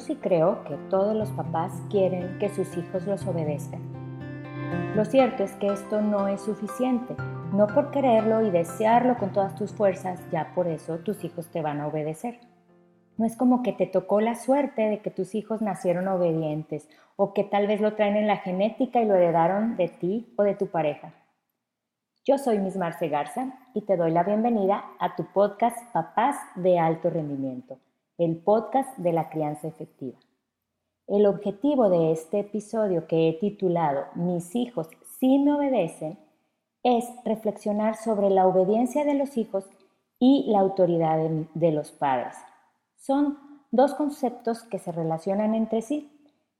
Yo sí creo que todos los papás quieren que sus hijos los obedezcan. Lo cierto es que esto no es suficiente. No por quererlo y desearlo con todas tus fuerzas, ya por eso tus hijos te van a obedecer. No es como que te tocó la suerte de que tus hijos nacieron obedientes o que tal vez lo traen en la genética y lo heredaron de ti o de tu pareja. Yo soy Miss Marce Garza y te doy la bienvenida a tu podcast Papás de Alto Rendimiento, el podcast de la crianza efectiva. El objetivo de este episodio que he titulado Mis hijos sí me obedecen es reflexionar sobre la obediencia de los hijos y la autoridad de, los padres. Son dos conceptos que se relacionan entre sí,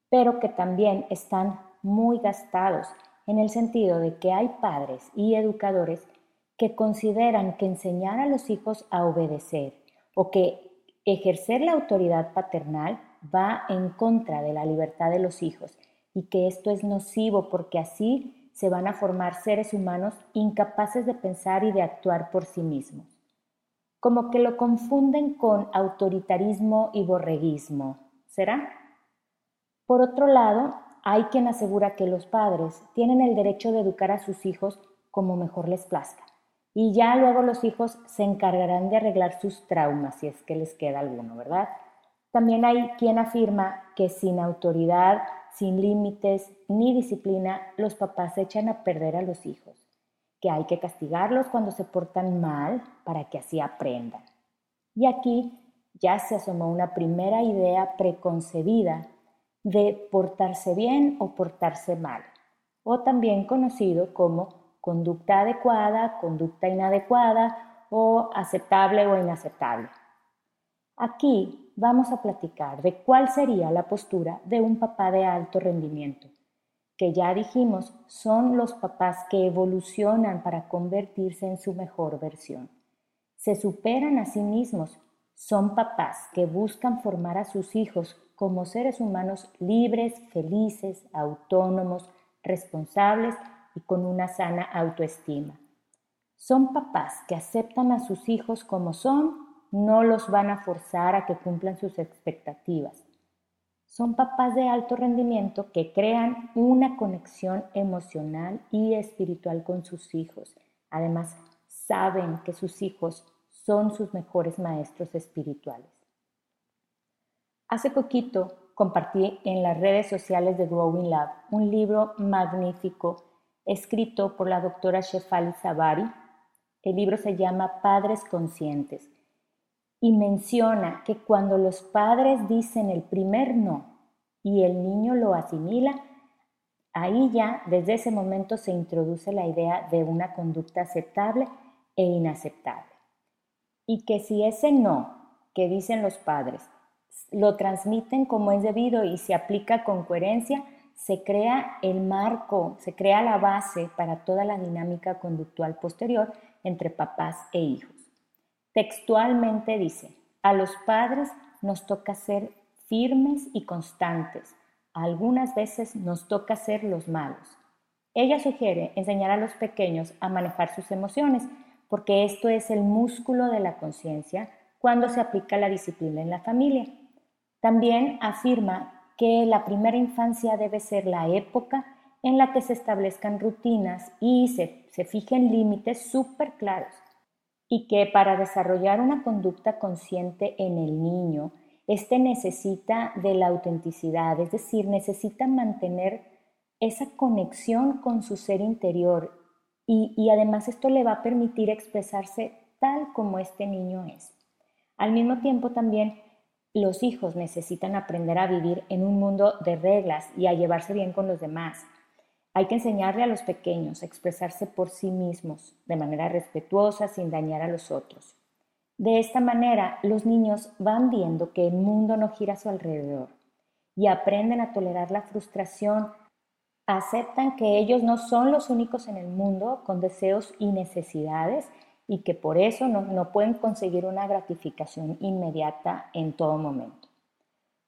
pero que también están muy gastados en el sentido de que hay padres y educadores que consideran que enseñar a los hijos a obedecer o que ejercer la autoridad paternal va en contra de la libertad de los hijos y que esto es nocivo porque así se van a formar seres humanos incapaces de pensar y de actuar por sí mismos. Como que lo confunden con autoritarismo y borreguismo. ¿Será? Por otro lado, hay quien asegura que los padres tienen el derecho de educar a sus hijos como mejor les plazca. Y ya luego los hijos se encargarán de arreglar sus traumas si es que les queda alguno, ¿verdad? También hay quien afirma que sin autoridad sin límites ni disciplina, los papás echan a perder a los hijos, que hay que castigarlos cuando se portan mal para que así aprendan. Y aquí ya se asomó una primera idea preconcebida de portarse bien o portarse mal, o también conocido como conducta adecuada, conducta inadecuada o aceptable o inaceptable. Aquí vamos a platicar de cuál sería la postura de un papá de alto rendimiento, que ya dijimos son los papás que evolucionan para convertirse en su mejor versión. Se superan a sí mismos, son papás que buscan formar a sus hijos como seres humanos libres, felices, autónomos, responsables y con una sana autoestima. Son papás que aceptan a sus hijos como son no los van a forzar a que cumplan sus expectativas. Son papás de alto rendimiento que crean una conexión emocional y espiritual con sus hijos. Además, saben que sus hijos son sus mejores maestros espirituales. Hace poquito compartí en las redes sociales de Growing Lab un libro magnífico escrito por la doctora Shefali Sabari. El libro se llama Padres Conscientes y menciona que cuando los padres dicen el primer no y el niño lo asimila, ahí ya desde ese momento se introduce la idea de una conducta aceptable e inaceptable. Y que si ese no que dicen los padres lo transmiten como es debido y se aplica con coherencia, se crea el marco, se crea la base para toda la dinámica conductual posterior entre papás e hijos. Textualmente dice, a los padres nos toca ser firmes y constantes. Algunas veces nos toca ser los malos. Ella sugiere enseñar a los pequeños a manejar sus emociones, porque esto es el músculo de la conciencia cuando se aplica la disciplina en la familia. También afirma que la primera infancia debe ser la época en la que se establezcan rutinas y se, se fijen límites súper claros y que para desarrollar una conducta consciente en el niño, éste necesita de la autenticidad, es decir, necesita mantener esa conexión con su ser interior y, y además esto le va a permitir expresarse tal como este niño es. Al mismo tiempo también los hijos necesitan aprender a vivir en un mundo de reglas y a llevarse bien con los demás. Hay que enseñarle a los pequeños a expresarse por sí mismos de manera respetuosa sin dañar a los otros. De esta manera, los niños van viendo que el mundo no gira a su alrededor y aprenden a tolerar la frustración, aceptan que ellos no son los únicos en el mundo con deseos y necesidades y que por eso no, no pueden conseguir una gratificación inmediata en todo momento.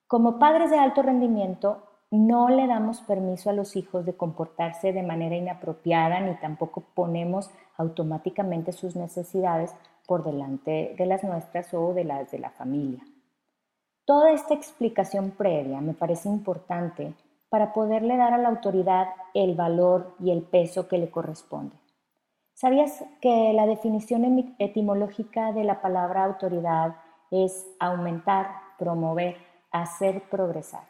Como padres de alto rendimiento, no le damos permiso a los hijos de comportarse de manera inapropiada ni tampoco ponemos automáticamente sus necesidades por delante de las nuestras o de las de la familia. Toda esta explicación previa me parece importante para poderle dar a la autoridad el valor y el peso que le corresponde. ¿Sabías que la definición etimológica de la palabra autoridad es aumentar, promover, hacer progresar?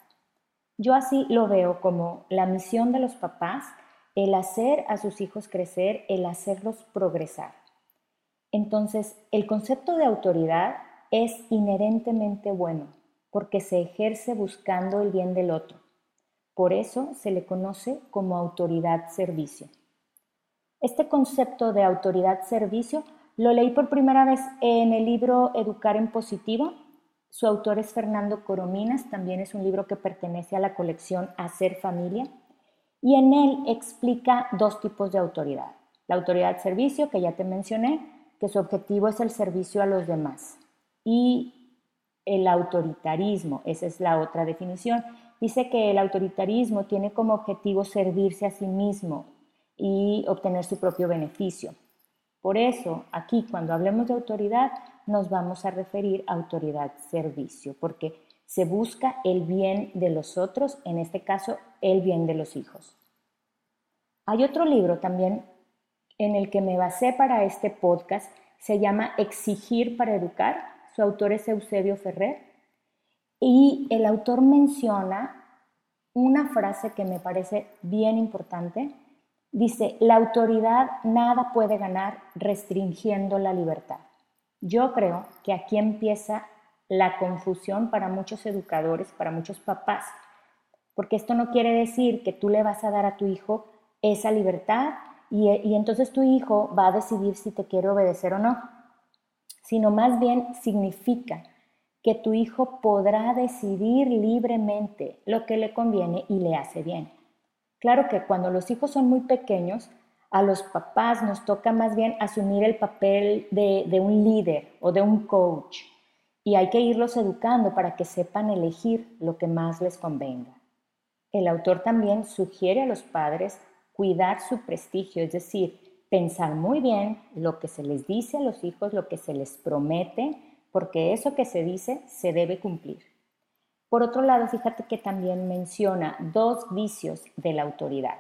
Yo así lo veo como la misión de los papás, el hacer a sus hijos crecer, el hacerlos progresar. Entonces, el concepto de autoridad es inherentemente bueno, porque se ejerce buscando el bien del otro. Por eso se le conoce como autoridad-servicio. Este concepto de autoridad-servicio lo leí por primera vez en el libro Educar en Positivo. Su autor es Fernando Corominas, también es un libro que pertenece a la colección Hacer Familia, y en él explica dos tipos de autoridad. La autoridad-servicio, que ya te mencioné, que su objetivo es el servicio a los demás, y el autoritarismo, esa es la otra definición. Dice que el autoritarismo tiene como objetivo servirse a sí mismo, y obtener su propio beneficio. Por eso, aquí cuando hablemos de autoridad, nos vamos a referir a autoridad-servicio, porque se busca el bien de los otros, en este caso, el bien de los hijos. Hay otro libro también en el que me basé para este podcast, se llama Exigir para Educar, su autor es Eusebio Ferrer, y el autor menciona una frase que me parece bien importante, Dice, la autoridad nada puede ganar restringiendo la libertad. Yo creo que aquí empieza la confusión para muchos educadores, para muchos papás, porque esto no quiere decir que tú le vas a dar a tu hijo esa libertad y, y entonces tu hijo va a decidir si te quiere obedecer o no, sino más bien significa que tu hijo podrá decidir libremente lo que le conviene y le hace bien. Claro que cuando los hijos son muy pequeños, a los papás nos toca más bien asumir el papel de, un líder o de un coach y hay que irlos educando para que sepan elegir lo que más les convenga. El autor también sugiere a los padres cuidar su prestigio, es decir, pensar muy bien lo que se les dice a los hijos, lo que se les promete, porque eso que se dice se debe cumplir. Por otro lado, fíjate que también menciona dos vicios de la autoridad.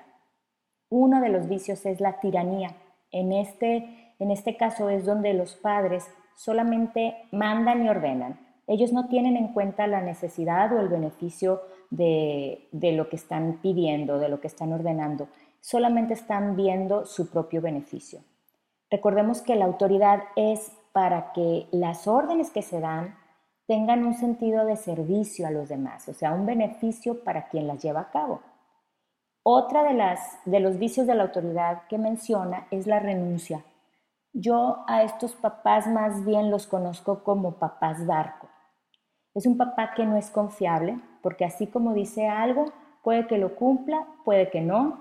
Uno de los vicios es la tiranía. En este, en este caso es donde los padres solamente mandan y ordenan. Ellos no tienen en cuenta la necesidad o el beneficio de, de lo que están pidiendo, de lo que están ordenando. Solamente están viendo su propio beneficio. Recordemos que la autoridad es para que las órdenes que se dan tengan un sentido de servicio a los demás, o sea, un beneficio para quien las lleva a cabo. Otra de, las, de los vicios de la autoridad que menciona es la renuncia. Yo a estos papás más bien los conozco como papás barco. Es un papá que no es confiable, porque así como dice algo, puede que lo cumpla, puede que no.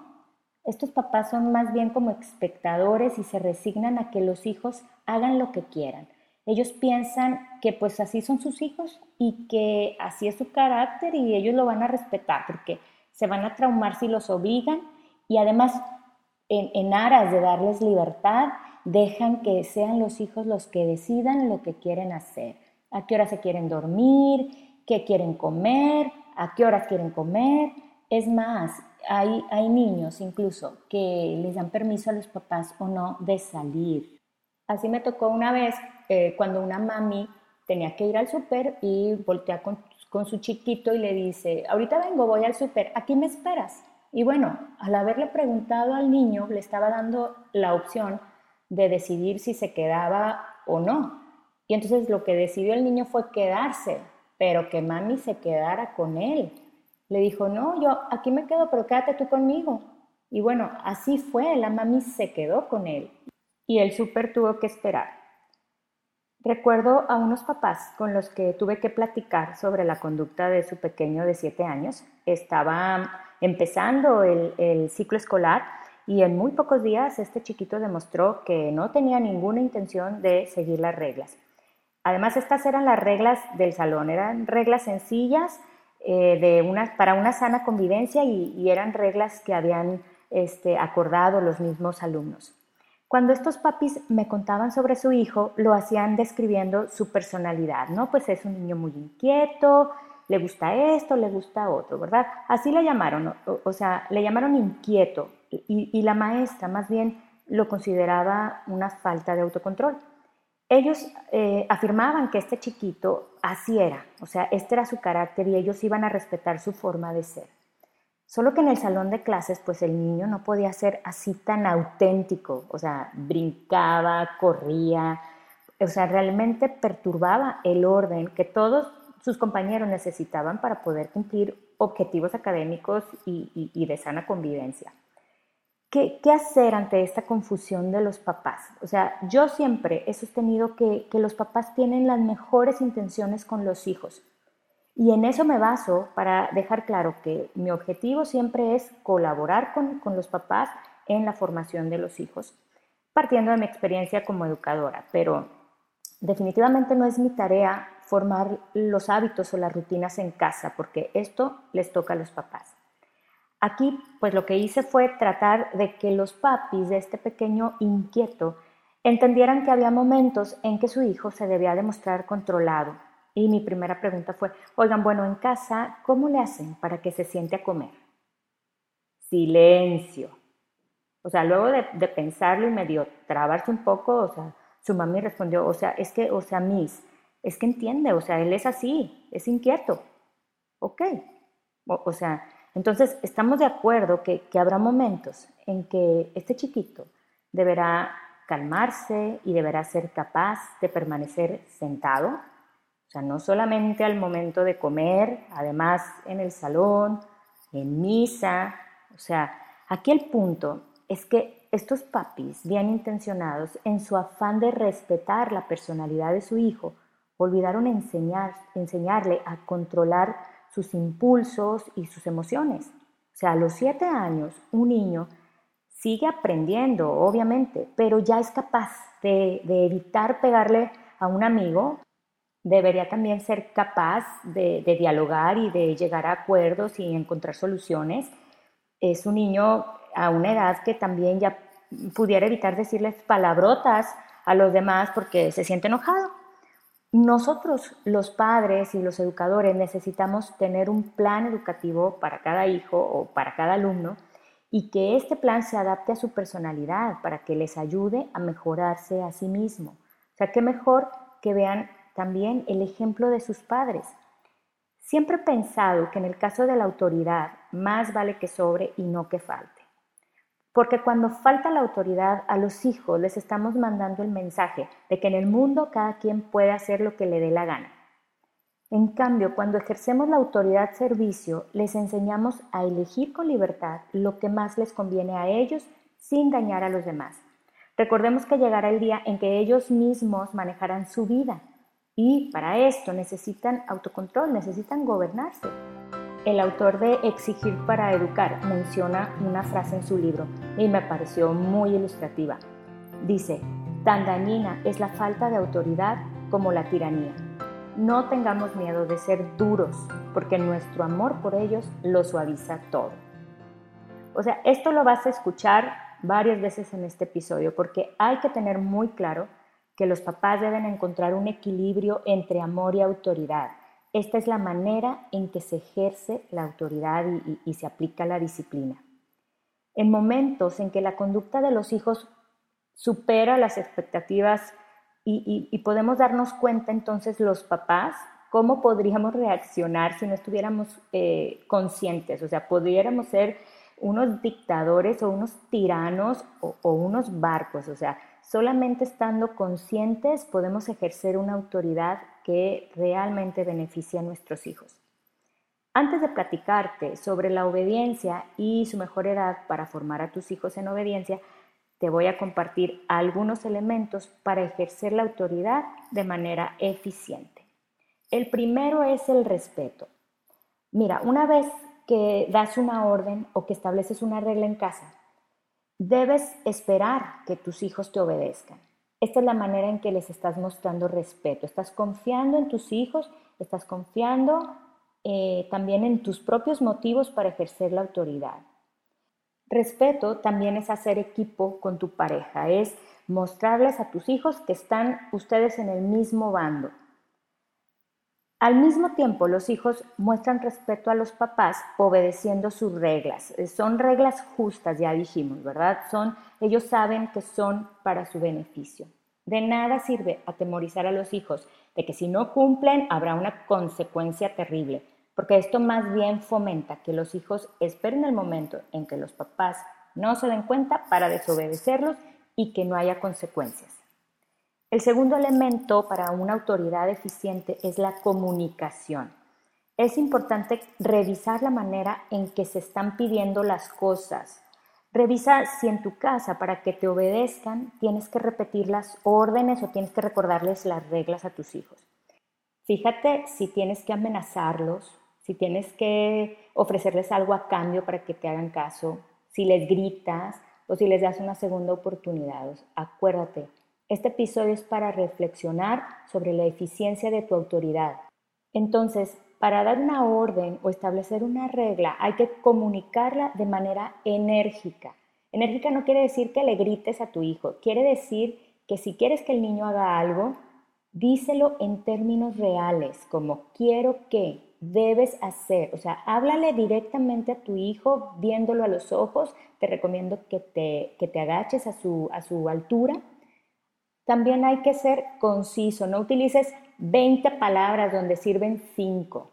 Estos papás son más bien como espectadores y se resignan a que los hijos hagan lo que quieran. Ellos piensan que pues así son sus hijos y que así es su carácter y ellos lo van a respetar porque se van a traumar si los obligan y además en, aras de darles libertad dejan que sean los hijos los que decidan lo que quieren hacer, a qué hora se quieren dormir, qué quieren comer, a qué horas quieren comer. Es más, hay, hay niños incluso que les dan permiso a los papás o no de salir. Así me tocó una vez eh, cuando una mami tenía que ir al súper y voltea con, su chiquito y le dice, ahorita vengo, voy al súper, aquí me esperas. Y bueno, al haberle preguntado al niño, le estaba dando la opción de decidir si se quedaba o no. Y entonces lo que decidió el niño fue quedarse, pero que mami se quedara con él. Le dijo, no, yo aquí me quedo, pero quédate tú conmigo. Y bueno, así fue, la mami se quedó con él y el súper tuvo que esperar. Recuerdo a unos papás con los que tuve que platicar sobre la conducta de su pequeño de 7 años. Estaba empezando el, ciclo escolar y en muy pocos días este chiquito demostró que no tenía ninguna intención de seguir las reglas. Además, estas eran las reglas del salón, eran reglas sencillas eh, para una sana convivencia y, eran reglas que habían este, acordado los mismos alumnos. Cuando estos papis me contaban sobre su hijo, lo hacían describiendo su personalidad, ¿no? Pues es un niño muy inquieto, le gusta esto, le gusta otro, ¿verdad? Así le llamaron, o, sea, le llamaron inquieto y, la maestra más bien lo consideraba una falta de autocontrol. Ellos eh, afirmaban que este chiquito así era, o sea, este era su carácter y ellos iban a respetar su forma de ser. Solo que en el salón de clases, pues el niño no podía ser así tan auténtico, o sea, brincaba, corría, o sea, realmente perturbaba el orden que todos sus compañeros necesitaban para poder cumplir objetivos académicos y, de sana convivencia. ¿Qué, hacer ante esta confusión de los papás? O sea, yo siempre he sostenido que, que los papás tienen las mejores intenciones con los hijos, y en eso me baso para dejar claro que mi objetivo siempre es colaborar con, los papás en la formación de los hijos, partiendo de mi experiencia como educadora, pero definitivamente no es mi tarea formar los hábitos o las rutinas en casa, porque esto les toca a los papás. Aquí, pues lo que hice fue tratar de que los papis de este pequeño inquieto entendieran que había momentos en que su hijo se debía demostrar controlado, y mi primera pregunta fue, oigan, bueno, en casa, ¿cómo le hacen para que se siente a comer? Silencio. O sea, luego de, pensarlo y medio trabarse un poco, o sea, su mami respondió, o sea, es que, o sea, Miss, es que entiende, o sea, él es así, es inquieto. Ok. O, sea, entonces estamos de acuerdo que habrá momentos en que este chiquito deberá calmarse y deberá ser capaz de permanecer sentado o sea, no solamente al momento de comer, además en el salón, en misa. O sea, aquí el punto es que estos papis bien intencionados, en su afán de respetar la personalidad de su hijo, olvidaron enseñar, enseñarle a controlar sus impulsos y sus emociones. O sea, a los siete años, un niño sigue aprendiendo, obviamente, pero ya es capaz de, de evitar pegarle a un amigo debería también ser capaz de, dialogar y de llegar a acuerdos y encontrar soluciones. Es un niño a una edad que también ya pudiera evitar decirles palabrotas a los demás porque se siente enojado. Nosotros, los padres y los educadores, necesitamos tener un plan educativo para cada hijo o para cada alumno y que este plan se adapte a su personalidad para que les ayude a mejorarse a sí mismo. O sea, qué mejor que vean también el ejemplo de sus padres. Siempre he pensado que en el caso de la autoridad más vale que sobre y no que falte. Porque cuando falta la autoridad a los hijos les estamos mandando el mensaje de que en el mundo cada quien puede hacer lo que le dé la gana. En cambio, cuando ejercemos la autoridad servicio, les enseñamos a elegir con libertad lo que más les conviene a ellos sin dañar a los demás. Recordemos que llegará el día en que ellos mismos manejarán su vida y para esto necesitan autocontrol, necesitan gobernarse. El autor de Exigir para Educar menciona una frase en su libro y me pareció muy ilustrativa. Dice, tan dañina es la falta de autoridad como la tiranía. No tengamos miedo de ser duros, porque nuestro amor por ellos lo suaviza todo. O sea, esto lo vas a escuchar varias veces en este episodio, porque hay que tener muy claro que los papás deben encontrar un equilibrio entre amor y autoridad. Esta es la manera en que se ejerce la autoridad y, se aplica la disciplina. En momentos en que la conducta de los hijos supera las expectativas y, podemos darnos cuenta entonces los papás cómo podríamos reaccionar si no estuviéramos eh, conscientes, o sea, podríamos ser unos dictadores o unos tiranos o, o unos barcos, o sea, Solamente estando conscientes podemos ejercer una autoridad que realmente beneficie a nuestros hijos. Antes de platicarte sobre la obediencia y su mejor edad para formar a tus hijos en obediencia, te voy a compartir algunos elementos para ejercer la autoridad de manera eficiente. El primero es el respeto. Mira, una vez que das una orden o que estableces una regla en casa, Debes esperar que tus hijos te obedezcan. Esta es la manera en que les estás mostrando respeto. Estás confiando en tus hijos, estás confiando eh, también en tus propios motivos para ejercer la autoridad. Respeto también es hacer equipo con tu pareja, es mostrarles a tus hijos que están ustedes en el mismo bando. Al mismo tiempo, los hijos muestran respeto a los papás obedeciendo sus reglas. Eh, son reglas justas, ya dijimos, ¿verdad? Son, ellos saben que son para su beneficio. De nada sirve atemorizar a los hijos de que si no cumplen habrá una consecuencia terrible, porque esto más bien fomenta que los hijos esperen el momento en que los papás no se den cuenta para desobedecerlos y que no haya consecuencias. El segundo elemento para una autoridad eficiente es la comunicación. Es importante revisar la manera en que se están pidiendo las cosas. Revisa si en tu casa para que te obedezcan tienes que repetir las órdenes o tienes que recordarles las reglas a tus hijos. Fíjate si tienes que amenazarlos, si tienes que ofrecerles algo a cambio para que te hagan caso, si les gritas, o si les das una segunda oportunidad. Acuérdate, este episodio es para reflexionar sobre la eficiencia de tu autoridad. Entonces, para dar una orden o establecer una regla hay que comunicarla de manera enérgica. Enérgica no quiere decir que le grites a tu hijo, quiere decir que si quieres que el niño haga algo, díselo en términos reales, como quiero que, debes hacer. O sea, háblale directamente a tu hijo viéndolo a los ojos. Te recomiendo que te, que te agaches a su, a su altura. También hay que ser conciso. No utilices 20 palabras donde sirven 5.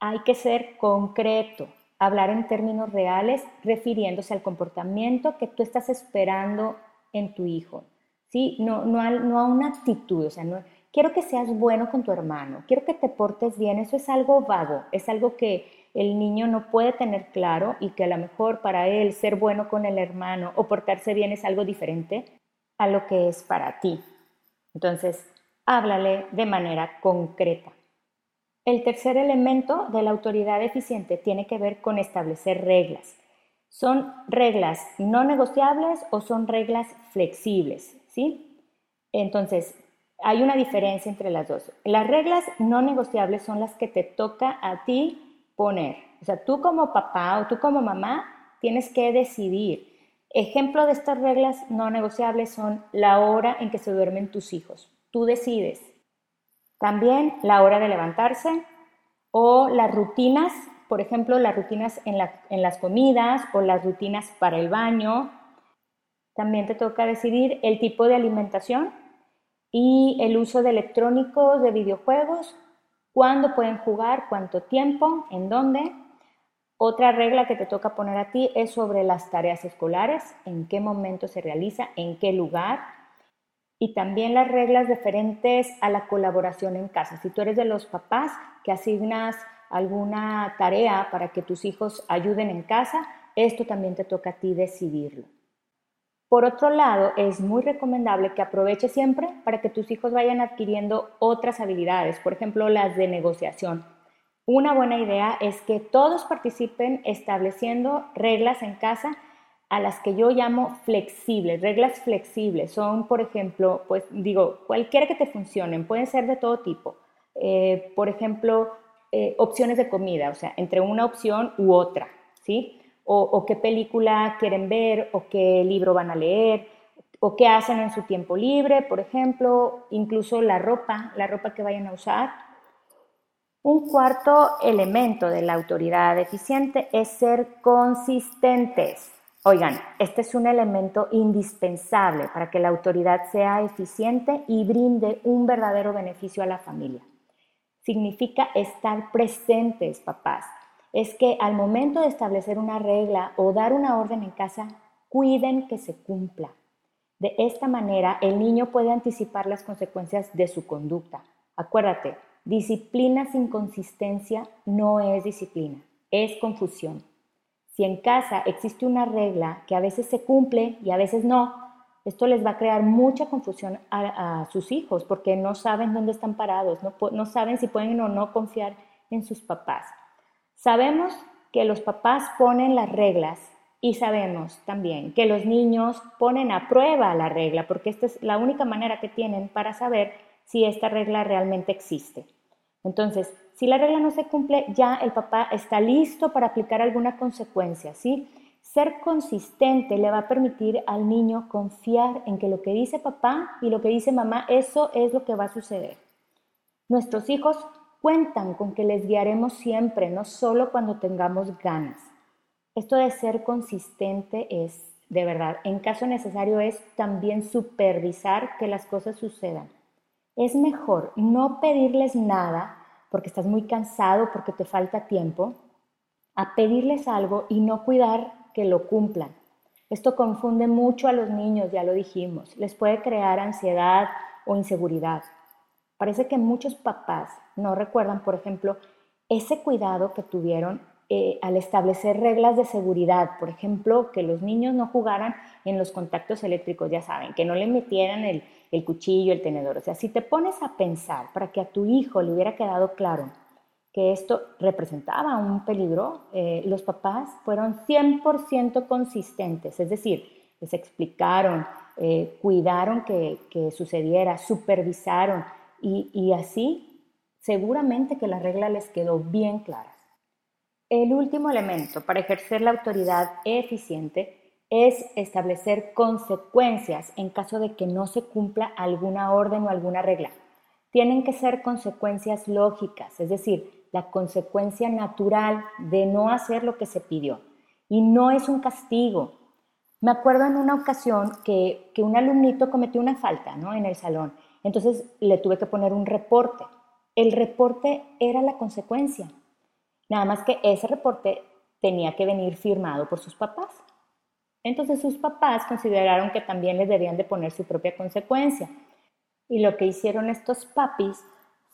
Hay que ser concreto. Hablar en términos reales refiriéndose al comportamiento que tú estás esperando en tu hijo. ¿Sí? No, no, a, no a una actitud. O sea, no, quiero que seas bueno con tu hermano, quiero que te portes bien, eso es algo vago, es algo que el niño no puede tener claro y que a lo mejor para él ser bueno con el hermano o portarse bien es algo diferente a lo que es para ti. Entonces, háblale de manera concreta. El tercer elemento de la autoridad eficiente tiene que ver con establecer reglas. ¿Son reglas no negociables o son reglas flexibles? ¿Sí? Entonces, hay una diferencia entre las dos. Las reglas no negociables son las que te toca a ti poner. O sea, tú como papá o tú como mamá tienes que decidir. Ejemplo de estas reglas no negociables son la hora en que se duermen tus hijos. Tú decides. También la hora de levantarse o las rutinas, por ejemplo, las rutinas en, las comidas o las rutinas para el baño. También te toca decidir el tipo de alimentación y el uso de electrónicos, de videojuegos, cuándo pueden jugar, cuánto tiempo, en dónde. Otra regla que te toca poner a ti es sobre las tareas escolares, en qué momento se realiza, en qué lugar. Y también las reglas referentes a la colaboración en casa. Si tú eres de los papás que asignas alguna tarea para que tus hijos ayuden en casa, esto también te toca a ti decidirlo. Por otro lado, es muy recomendable que aproveches siempre para que tus hijos vayan adquiriendo otras habilidades, por ejemplo, las de negociación. Una buena idea es que todos participen estableciendo reglas en casa a las que yo llamo flexibles, reglas flexibles. Son, por ejemplo, pues digo, cualquiera que te funcionen, pueden ser de todo tipo. Eh, por ejemplo, eh, opciones de comida, o sea, entre una opción u otra, ¿sí? o, qué película quieren ver, o qué libro van a leer, o qué hacen en su tiempo libre, por ejemplo, incluso la ropa, la ropa que vayan a usar. Un cuarto elemento de la autoridad eficiente es ser consistentes. Oigan, este es un elemento indispensable para que la autoridad sea eficiente y brinde un verdadero beneficio a la familia. Significa estar presentes, papás es que al momento de establecer una regla o dar una orden en casa, cuiden que se cumpla. De esta manera, el niño puede anticipar las consecuencias de su conducta. Acuérdate, disciplina sin consistencia no es disciplina, es confusión. Si en casa existe una regla que a veces se cumple y a veces no, esto les va a crear mucha confusión a, sus hijos porque no saben dónde están parados, no, saben si pueden o no confiar en sus papás. Sabemos que los papás ponen las reglas y sabemos también que los niños ponen a prueba la regla, porque esta es la única manera que tienen para saber si esta regla realmente existe. Entonces, si la regla no se cumple, ya el papá está listo para aplicar alguna consecuencia, ¿sí? Ser consistente le va a permitir al niño confiar en que lo que dice papá y lo que dice mamá, eso es lo que va a suceder. Nuestros hijos cuentan con que les guiaremos siempre, no solo cuando tengamos ganas. Esto de ser consistente es, de verdad, en caso necesario es también supervisar que las cosas sucedan. Es mejor no pedirles nada porque estás muy cansado, porque te falta tiempo, a pedirles algo y no cuidar que lo cumplan. Esto confunde mucho a los niños, ya lo dijimos, les puede crear ansiedad o inseguridad. Parece que muchos papás no recuerdan, por ejemplo, ese cuidado que tuvieron eh, al establecer reglas de seguridad, por ejemplo, que los niños no jugaran en los contactos eléctricos, ya saben, que no le metieran el, el cuchillo, el tenedor. O sea, si te pones a pensar para que a tu hijo le hubiera quedado claro que esto representaba un peligro, eh, los papás fueron 100% consistentes, es decir, les explicaron, eh, cuidaron que, sucediera, supervisaron y, y así seguramente que la regla les quedó bien clara. El último elemento para ejercer la autoridad eficiente es establecer consecuencias en caso de que no se cumpla alguna orden o alguna regla. Tienen que ser consecuencias lógicas, es decir, la consecuencia natural de no hacer lo que se pidió. Y no es un castigo. Me acuerdo en una ocasión que, un alumnito cometió una falta ¿no? en el salón. Entonces le tuve que poner un reporte. El reporte era la consecuencia. Nada más que ese reporte tenía que venir firmado por sus papás. Entonces sus papás consideraron que también les debían de poner su propia consecuencia. Y lo que hicieron estos papis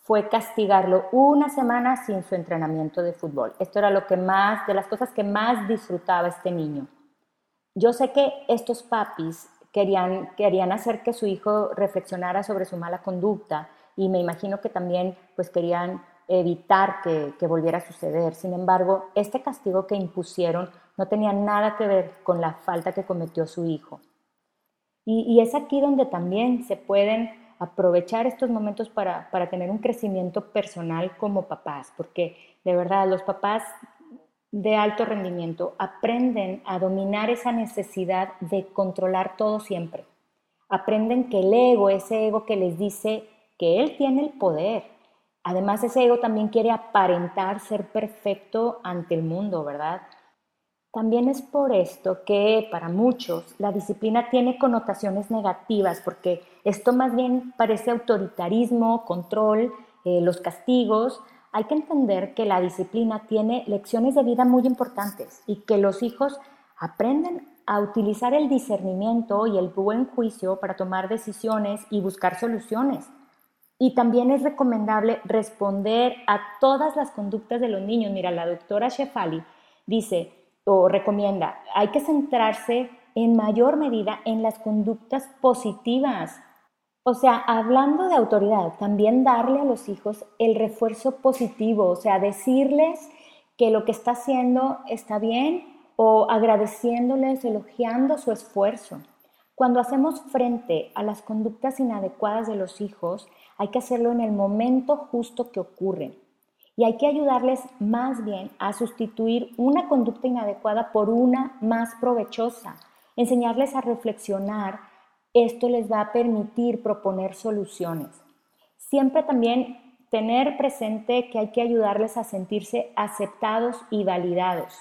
fue castigarlo una semana sin su entrenamiento de fútbol. Esto era lo que más, de las cosas que más disfrutaba este niño. Yo sé que estos papis querían, querían hacer que su hijo reflexionara sobre su mala conducta y me imagino que también pues querían evitar que, que volviera a suceder. Sin embargo, este castigo que impusieron no tenía nada que ver con la falta que cometió su hijo. Y, es aquí donde también se pueden aprovechar estos momentos para, tener un crecimiento personal como papás, porque de verdad los papás de alto rendimiento aprenden a dominar esa necesidad de controlar todo siempre. Aprenden que el ego, ese ego que les dice que él tiene el poder. Además, ese ego también quiere aparentar ser perfecto ante el mundo, ¿verdad? También es por esto que para muchos la disciplina tiene connotaciones negativas, porque esto más bien parece autoritarismo, control, eh, los castigos. Hay que entender que la disciplina tiene lecciones de vida muy importantes y que los hijos aprenden a utilizar el discernimiento y el buen juicio para tomar decisiones y buscar soluciones. Y también es recomendable responder a todas las conductas de los niños. Mira, la doctora Shefali dice, o recomienda, hay que centrarse en mayor medida en las conductas positivas. O sea, hablando de autoridad, también darle a los hijos el refuerzo positivo, o sea, decirles que lo que está haciendo está bien o agradeciéndoles, elogiando su esfuerzo. Cuando hacemos frente a las conductas inadecuadas de los hijos, hay que hacerlo en el momento justo que ocurren y hay que ayudarles más bien a sustituir una conducta inadecuada por una más provechosa, enseñarles a reflexionar. Esto les va a permitir proponer soluciones. Siempre también tener presente que hay que ayudarles a sentirse aceptados y validados.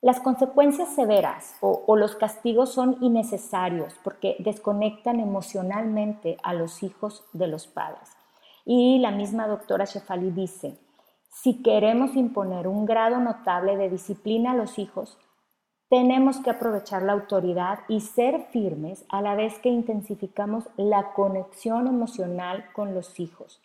Las consecuencias severas o, los castigos son innecesarios porque desconectan emocionalmente a los hijos de los padres. Y la misma doctora Shefali dice, si queremos imponer un grado notable de disciplina a los hijos, tenemos que aprovechar la autoridad y ser firmes a la vez que intensificamos la conexión emocional con los hijos.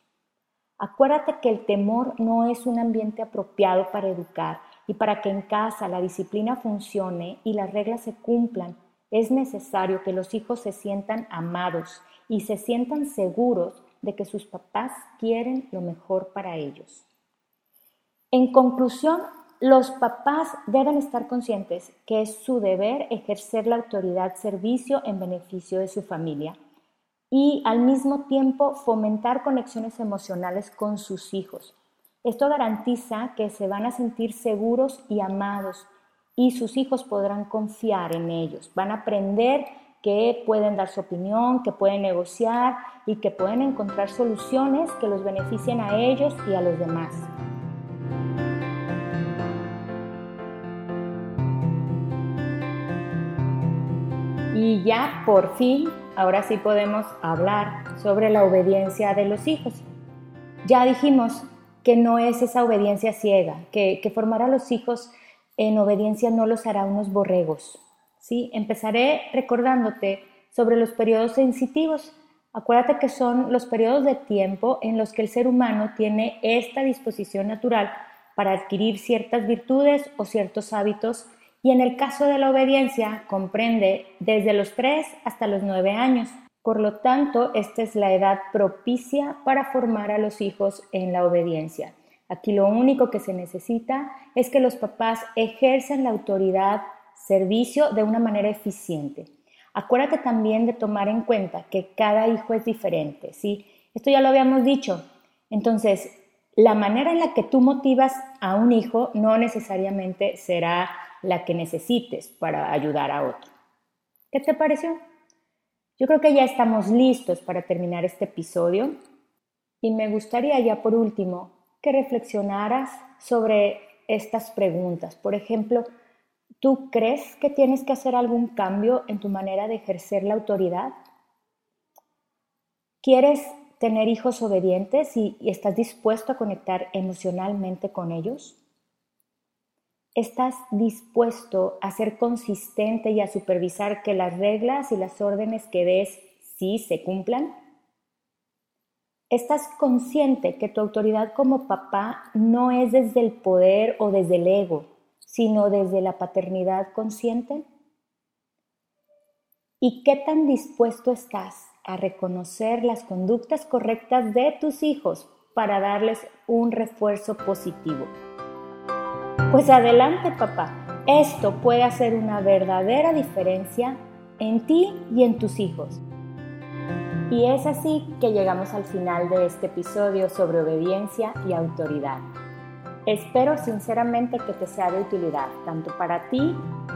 Acuérdate que el temor no es un ambiente apropiado para educar y para que en casa la disciplina funcione y las reglas se cumplan, es necesario que los hijos se sientan amados y se sientan seguros de que sus papás quieren lo mejor para ellos. En conclusión, los papás deben estar conscientes que es su deber ejercer la autoridad servicio en beneficio de su familia y al mismo tiempo fomentar conexiones emocionales con sus hijos. Esto garantiza que se van a sentir seguros y amados y sus hijos podrán confiar en ellos. Van a aprender que pueden dar su opinión, que pueden negociar y que pueden encontrar soluciones que los beneficien a ellos y a los demás. Y ya por fin, ahora sí podemos hablar sobre la obediencia de los hijos. Ya dijimos que no es esa obediencia ciega, que, que formar a los hijos en obediencia no los hará unos borregos. ¿sí? Empezaré recordándote sobre los periodos sensitivos. Acuérdate que son los periodos de tiempo en los que el ser humano tiene esta disposición natural para adquirir ciertas virtudes o ciertos hábitos y en el caso de la obediencia comprende desde los 3 hasta los 9 años. Por lo tanto, esta es la edad propicia para formar a los hijos en la obediencia. Aquí lo único que se necesita es que los papás ejercen la autoridad servicio de una manera eficiente. Acuérdate también de tomar en cuenta que cada hijo es diferente, ¿sí? Esto ya lo habíamos dicho. Entonces, la manera en la que tú motivas a un hijo no necesariamente será la que necesites para ayudar a otro. ¿Qué te pareció? Yo creo que ya estamos listos para terminar este episodio y me gustaría ya por último que reflexionaras sobre estas preguntas. Por ejemplo, ¿tú crees que tienes que hacer algún cambio en tu manera de ejercer la autoridad? ¿Quieres tener hijos obedientes y, estás dispuesto a conectar emocionalmente con ellos? ¿Estás dispuesto a ser consistente y a supervisar que las reglas y las órdenes que des sí se cumplan? ¿Estás consciente que tu autoridad como papá no es desde el poder o desde el ego, sino desde la paternidad consciente? ¿Y qué tan dispuesto estás a reconocer las conductas correctas de tus hijos para darles un refuerzo positivo? Pues adelante, papá. Esto puede hacer una verdadera diferencia en ti y en tus hijos. Y es así que llegamos al final de este episodio sobre obediencia y autoridad. Espero sinceramente que te sea de utilidad, tanto para ti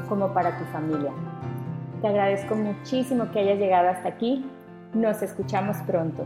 como para tu familia. Te agradezco muchísimo que hayas llegado hasta aquí. Nos escuchamos pronto.